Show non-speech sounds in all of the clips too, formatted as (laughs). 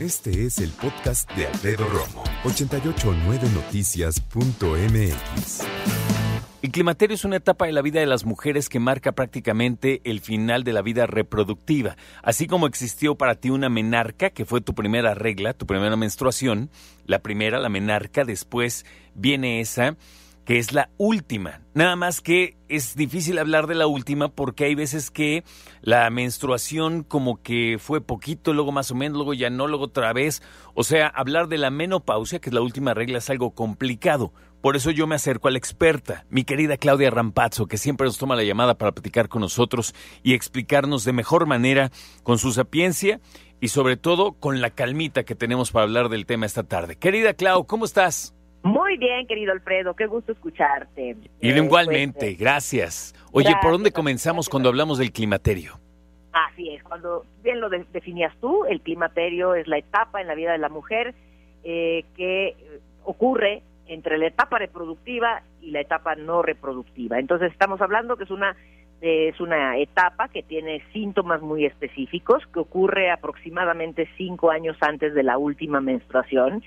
Este es el podcast de Alfredo Romo. 889noticias.mx El climaterio es una etapa de la vida de las mujeres que marca prácticamente el final de la vida reproductiva. Así como existió para ti una menarca, que fue tu primera regla, tu primera menstruación, la primera, la menarca, después viene esa que es la última. Nada más que es difícil hablar de la última porque hay veces que la menstruación como que fue poquito, luego más o menos, luego ya no, luego otra vez. O sea, hablar de la menopausia, que es la última regla, es algo complicado. Por eso yo me acerco a la experta, mi querida Claudia Rampazzo, que siempre nos toma la llamada para platicar con nosotros y explicarnos de mejor manera, con su sapiencia y sobre todo con la calmita que tenemos para hablar del tema esta tarde. Querida Clau, ¿cómo estás? Muy bien, querido Alfredo, qué gusto escucharte. Y igualmente, pues, eh, gracias. Oye, ¿por dónde comenzamos gracias. cuando hablamos del climaterio? Así es, cuando bien lo de- definías tú, el climaterio es la etapa en la vida de la mujer eh, que eh, ocurre entre la etapa reproductiva y la etapa no reproductiva. Entonces estamos hablando que es una eh, es una etapa que tiene síntomas muy específicos que ocurre aproximadamente cinco años antes de la última menstruación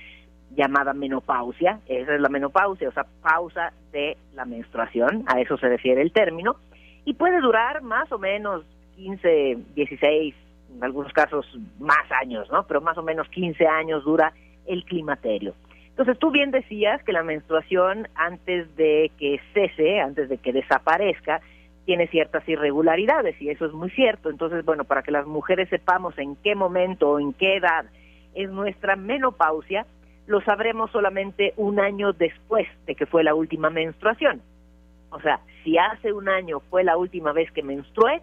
llamada menopausia, esa es la menopausia, o sea, pausa de la menstruación, a eso se refiere el término, y puede durar más o menos 15, 16, en algunos casos más años, ¿no? Pero más o menos 15 años dura el climaterio. Entonces tú bien decías que la menstruación antes de que cese, antes de que desaparezca, tiene ciertas irregularidades y eso es muy cierto. Entonces, bueno, para que las mujeres sepamos en qué momento o en qué edad es nuestra menopausia, lo sabremos solamente un año después de que fue la última menstruación. O sea, si hace un año fue la última vez que menstrué,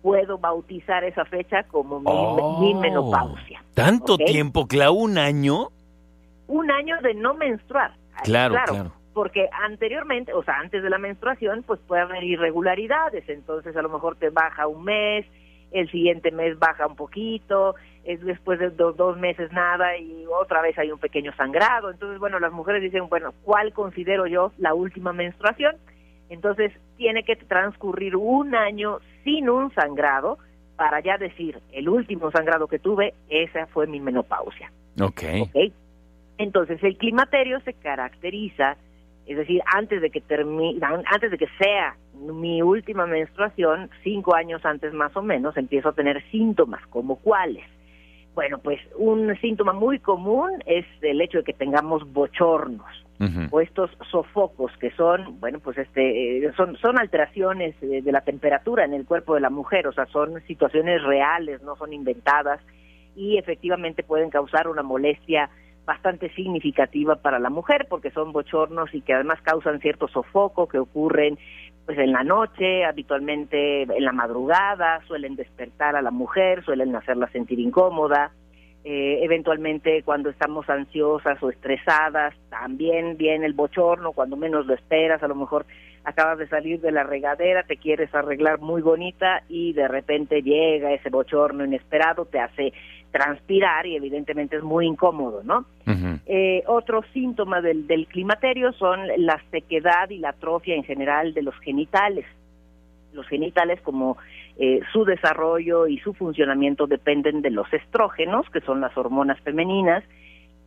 puedo bautizar esa fecha como mi, Oh. mi menopausia. ¿Tanto ¿ok? tiempo, Clau? ¿Un año? Un año de no menstruar. Claro, claro. Porque anteriormente, o sea, antes de la menstruación, pues puede haber irregularidades. Entonces, a lo mejor te baja un mes, el siguiente mes baja un poquito, es después de do- dos meses nada y otra vez hay un pequeño sangrado. Entonces, bueno, las mujeres dicen, bueno, ¿cuál considero yo la última menstruación? Entonces, tiene que transcurrir un año sin un sangrado para ya decir, el último sangrado que tuve, esa fue mi menopausia. Ok. ¿ok? Entonces, el climaterio se caracteriza, es decir, antes de que termine, antes de que sea mi última menstruación, cinco años antes más o menos, empiezo a tener síntomas, como cuáles. Bueno, pues un síntoma muy común es el hecho de que tengamos bochornos o estos sofocos que son, bueno, pues este, eh, son, son alteraciones eh, de la temperatura en el cuerpo de la mujer, o sea, son situaciones reales, no son inventadas y efectivamente pueden causar una molestia bastante significativa para la mujer porque son bochornos y que además causan cierto sofoco que ocurren pues en la noche, habitualmente en la madrugada, suelen despertar a la mujer, suelen hacerla sentir incómoda, eh, eventualmente cuando estamos ansiosas o estresadas, también viene el bochorno, cuando menos lo esperas, a lo mejor acabas de salir de la regadera, te quieres arreglar muy bonita y de repente llega ese bochorno inesperado, te hace transpirar y evidentemente es muy incómodo, ¿no? Eh, otros síntomas del, del climaterio son la sequedad y la atrofia en general de los genitales. Los genitales, como eh, su desarrollo y su funcionamiento dependen de los estrógenos, que son las hormonas femeninas,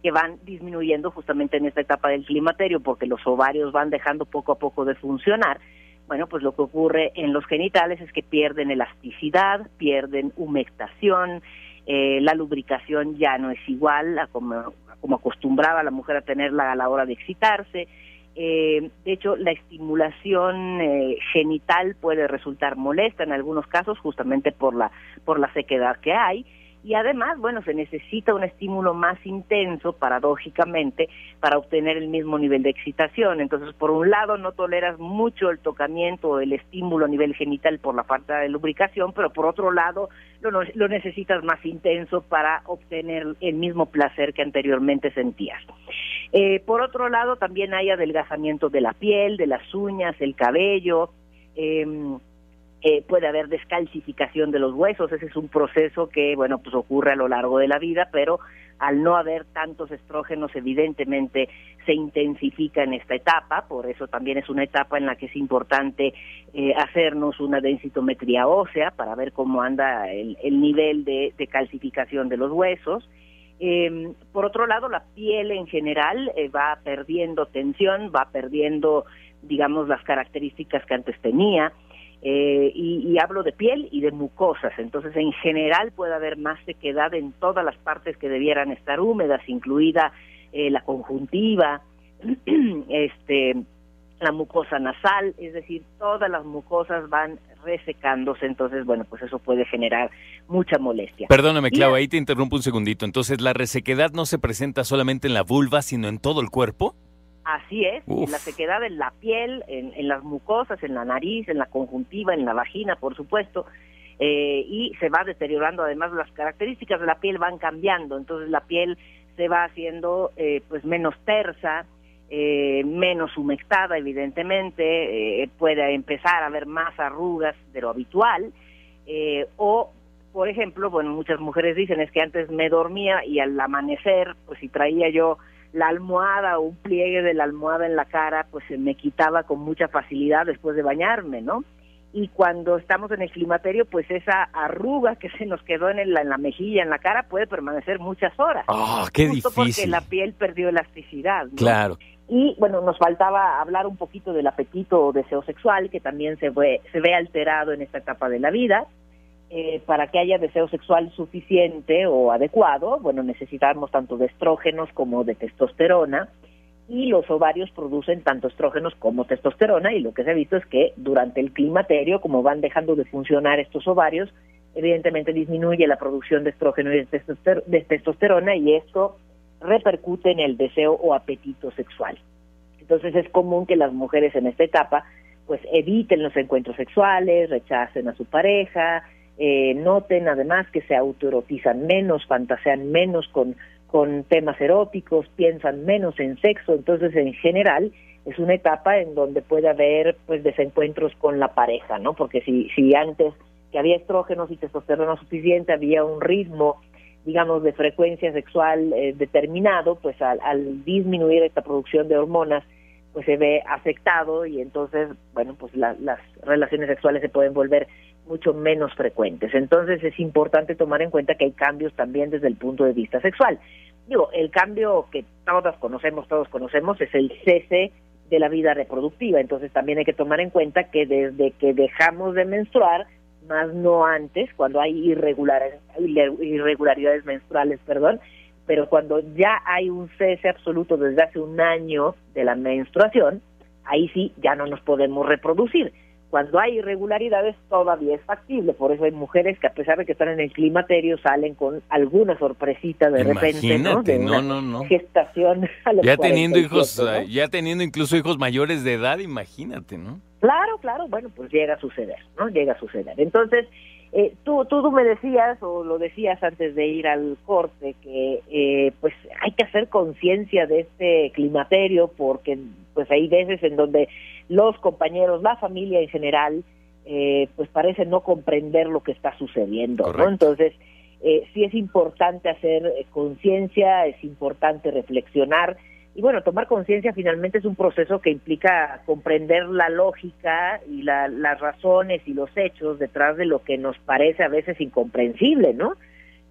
que van disminuyendo justamente en esta etapa del climaterio, porque los ovarios van dejando poco a poco de funcionar. Bueno, pues lo que ocurre en los genitales es que pierden elasticidad, pierden humectación, eh, la lubricación ya no es igual a como, como acostumbraba la mujer a tenerla a la hora de excitarse. Eh, de hecho, la estimulación eh, genital puede resultar molesta en algunos casos, justamente por la por la sequedad que hay. Y además, bueno, se necesita un estímulo más intenso, paradójicamente, para obtener el mismo nivel de excitación. Entonces, por un lado, no toleras mucho el tocamiento o el estímulo a nivel genital por la falta de lubricación, pero por otro lado, lo, lo necesitas más intenso para obtener el mismo placer que anteriormente sentías. Eh, por otro lado, también hay adelgazamiento de la piel, de las uñas, el cabello. Eh, eh, puede haber descalcificación de los huesos, ese es un proceso que, bueno, pues ocurre a lo largo de la vida, pero al no haber tantos estrógenos, evidentemente se intensifica en esta etapa, por eso también es una etapa en la que es importante eh, hacernos una densitometría ósea para ver cómo anda el, nivel de, calcificación de los huesos. Eh, por otro lado, la piel en general eh, va perdiendo tensión, va perdiendo, digamos, las características que antes tenía. Eh, y, hablo de piel y de mucosas. Entonces, en general puede haber más sequedad en todas las partes que debieran estar húmedas, incluida eh, la conjuntiva, (clears throat) este, la mucosa nasal, es decir, todas las mucosas van resecándose, entonces, bueno, pues eso puede generar mucha molestia. Perdóname, Clau, ahí te interrumpo un segundito. Entonces, ¿la resequedad no se presenta solamente en la vulva, sino en todo el cuerpo? Así es, la sequedad en la piel, en, las mucosas, en la nariz, en la conjuntiva, en la vagina, por supuesto, eh, y se va deteriorando. Además, las características de la piel van cambiando, entonces la piel se va haciendo eh, pues menos tersa, eh, menos humectada, evidentemente, puede empezar a haber más arrugas de lo habitual, o por ejemplo, bueno, muchas mujeres dicen es que antes me dormía y al amanecer, pues si traía yo la almohada o un pliegue de la almohada en la cara, pues se me quitaba con mucha facilidad después de bañarme, ¿no? Y cuando estamos en el climaterio, pues esa arruga que se nos quedó en, la, en la mejilla, en la cara, puede permanecer muchas horas. ¡Ah, qué justo difícil! Porque la piel perdió elasticidad. ¿no? Claro. Y bueno, nos faltaba hablar un poquito del apetito o deseo sexual, que también se ve, se ve alterado en esta etapa de la vida. Eh, para que haya deseo sexual suficiente o adecuado, bueno, necesitamos tanto de estrógenos como de testosterona y los ovarios producen tanto estrógenos como testosterona y lo que se ha visto es que durante el climaterio, como van dejando de funcionar estos ovarios, evidentemente disminuye la producción de estrógeno y de testosterona y esto repercute en el deseo o apetito sexual. Entonces es común que las mujeres en esta etapa pues eviten los encuentros sexuales, rechacen a su pareja, eh, noten además que se autoerotizan menos, fantasean menos con, con temas eróticos, piensan menos en sexo, entonces en general es una etapa en donde puede haber pues desencuentros con la pareja, ¿no? Porque si, si antes que había estrógenos y testosterona suficiente, había un ritmo, digamos, de frecuencia sexual eh, determinado, pues al, al disminuir esta producción de hormonas, pues se ve afectado y entonces, bueno, pues las relaciones sexuales se pueden volver mucho menos frecuentes. Entonces es importante tomar en cuenta que hay cambios también desde el punto de vista sexual. Digo, el cambio que todas conocemos, todos conocemos, es el cese de la vida reproductiva. Entonces también hay que tomar en cuenta que desde que dejamos de menstruar, más no antes, cuando hay irregularidades menstruales, perdón, pero cuando ya hay un cese absoluto desde hace un año de la menstruación, ahí sí ya no nos podemos reproducir. Cuando hay irregularidades todavía es factible, por eso hay mujeres que a pesar de que están en el climaterio salen con alguna sorpresita de repente, ¿no? De no, no, no. gestación. (laughs) ya teniendo hijos, ya teniendo incluso hijos mayores de edad, imagínate, ¿no? Claro, claro, bueno, pues llega a suceder, ¿no? Llega a suceder. Entonces, eh, tú, tú, me decías, o lo decías antes de ir al corte, que eh, pues hay que hacer conciencia de este climaterio, porque pues hay veces en donde los compañeros, la familia en general, eh, pues parece no comprender lo que está sucediendo, ¿no? Entonces, eh, sí es importante hacer conciencia, es importante reflexionar, y bueno, tomar conciencia finalmente es un proceso que implica comprender la lógica y las razones y los hechos detrás de lo que nos parece a veces incomprensible, ¿no?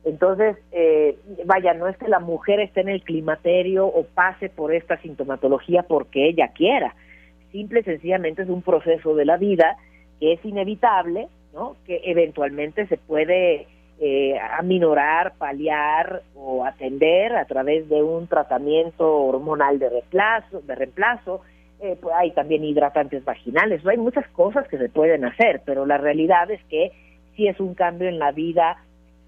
Entonces, eh, vaya, no es que la mujer esté en el climaterio o pase por esta sintomatología porque ella quiera. Simple y sencillamente es un proceso de la vida que es inevitable, ¿no? Que eventualmente se puede eh, aminorar, paliar o atender a través de un tratamiento hormonal de reemplazo, de reemplazo. Eh, pues hay también hidratantes vaginales, hay muchas cosas que se pueden hacer, pero la realidad es que sí es un cambio en la vida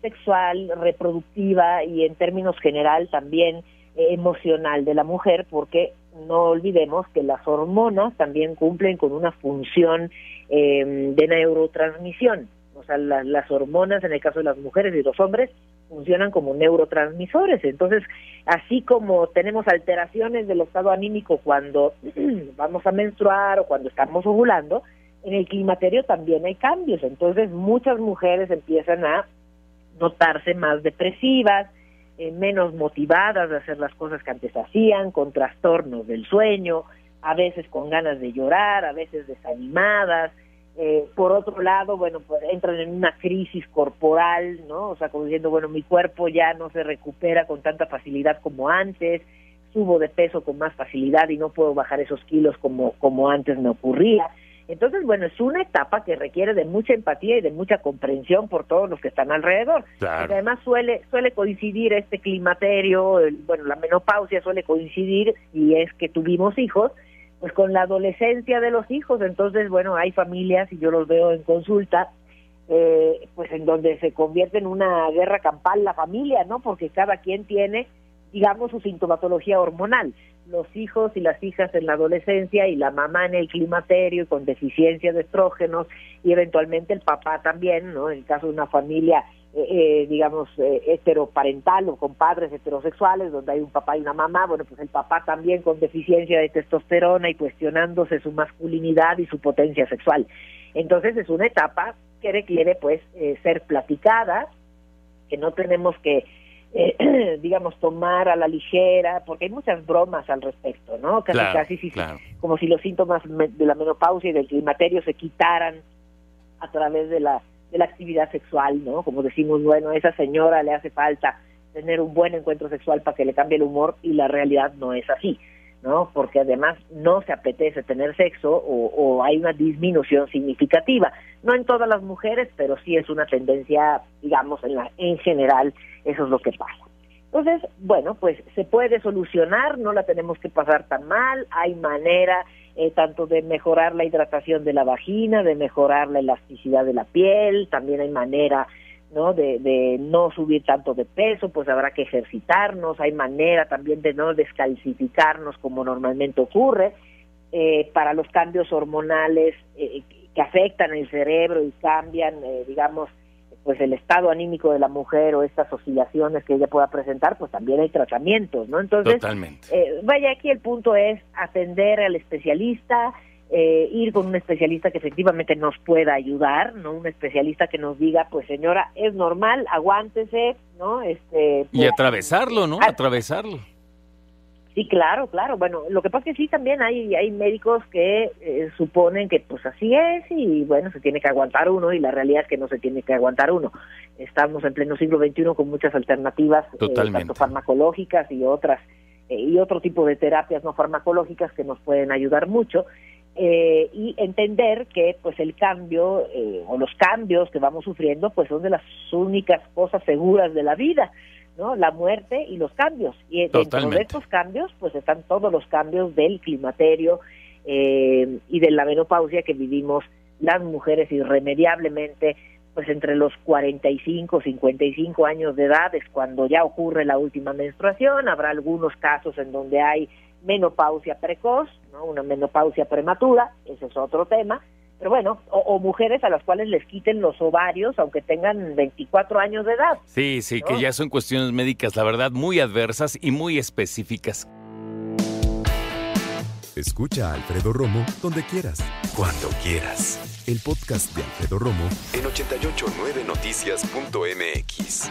sexual, reproductiva y en términos general también eh, emocional de la mujer, porque no olvidemos que las hormonas también cumplen con una función eh, de neurotransmisión. O sea, la- las hormonas en el caso de las mujeres y los hombres funcionan como neurotransmisores. Entonces, así como tenemos alteraciones del estado anímico cuando (clears throat) vamos a menstruar o cuando estamos ovulando, en el climaterio también hay cambios. Entonces, muchas mujeres empiezan a notarse más depresivas, eh, menos motivadas de hacer las cosas que antes hacían, con trastornos del sueño, a veces con ganas de llorar, a veces desanimadas. Eh, por otro lado, bueno, pues entran en una crisis corporal, ¿no? O sea, como diciendo, bueno, mi cuerpo ya no se recupera con tanta facilidad como antes, subo de peso con más facilidad y no puedo bajar esos kilos como, como antes me ocurría. Entonces, bueno, es una etapa que requiere de mucha empatía y de mucha comprensión por todos los que están alrededor. Claro. Porque además suele suele coincidir este climaterio, el- bueno, la menopausia suele coincidir y es que tuvimos hijos, pues con la adolescencia de los hijos. Entonces, bueno, hay familias y yo los veo en consulta, eh, pues en donde se convierte en una guerra campal la familia, ¿no? Porque cada quien tiene, digamos, su sintomatología hormonal. Los hijos y las hijas en la adolescencia y la mamá en el climaterio y con deficiencia de estrógenos y eventualmente el papá también, ¿no? En el caso de una familia, eh, eh, digamos, eh, heteroparental o con padres heterosexuales, donde hay un papá y una mamá, bueno, pues el papá también con deficiencia de testosterona y cuestionándose su masculinidad y su potencia sexual. Entonces es una etapa que requiere, pues, eh, ser platicada, que no tenemos que, eh, (clears throat) digamos, tomar a la ligera, porque hay muchas bromas al respecto, ¿no? Casi, Claro, casi, sí, claro. como si los síntomas de la menopausia y del climaterio se quitaran a través de la, de la actividad sexual, ¿no? Como decimos, bueno, a esa señora le hace falta tener un buen encuentro sexual para que le cambie el humor y la realidad no es así, ¿no? Porque además no se apetece tener sexo o, o hay una disminución significativa. No en todas las mujeres, pero sí es una tendencia, digamos, en, la, en general, eso es lo que pasa. Entonces, bueno, pues se puede solucionar, no la tenemos que pasar tan mal, hay manera eh, tanto de mejorar la hidratación de la vagina, de mejorar la elasticidad de la piel, también hay manera ¿no? De, de no subir tanto de peso, pues habrá que ejercitarnos, hay manera también de no descalcificarnos como normalmente ocurre, eh, para los cambios hormonales eh, que afectan el cerebro y cambian, eh, digamos, pues el estado anímico de la mujer o estas oscilaciones que ella pueda presentar, pues también hay tratamientos, ¿no? Entonces, Totalmente. eh, vaya, aquí el punto es atender al especialista, eh, ir con un especialista que efectivamente nos pueda ayudar, no un especialista que nos diga, pues señora, es normal, aguántese, ¿no? Este, Y pues, atravesarlo, ¿no? Ah, Atravesarlo. Sí, claro, claro. Bueno, lo que pasa es que sí también hay hay médicos que eh, suponen que pues así es y bueno, se tiene que aguantar uno y la realidad es que no se tiene que aguantar uno. Estamos en pleno siglo XXI con muchas alternativas, eh, tanto farmacológicas y otras eh, y otro tipo de terapias no farmacológicas que nos pueden ayudar mucho. Eh, y entender que pues el cambio eh, o los cambios que vamos sufriendo pues son de las únicas cosas seguras de la vida ¿no? La muerte y los cambios. Y dentro de Totalmente. estos cambios, pues están todos los cambios del climaterio eh, y de la menopausia que vivimos las mujeres irremediablemente, pues entre los 45, 55 años de edad es cuando ya ocurre la última menstruación. Habrá algunos casos en donde hay menopausia precoz, ¿no? Una menopausia prematura, ese es otro tema. Pero bueno, o, o mujeres a las cuales les quiten los ovarios aunque tengan 24 años de edad. Sí, sí, que ya son cuestiones médicas, la verdad, muy adversas y muy específicas. Escucha a Alfredo Romo donde quieras, cuando quieras. El podcast de Alfredo Romo en 889noticias.mx.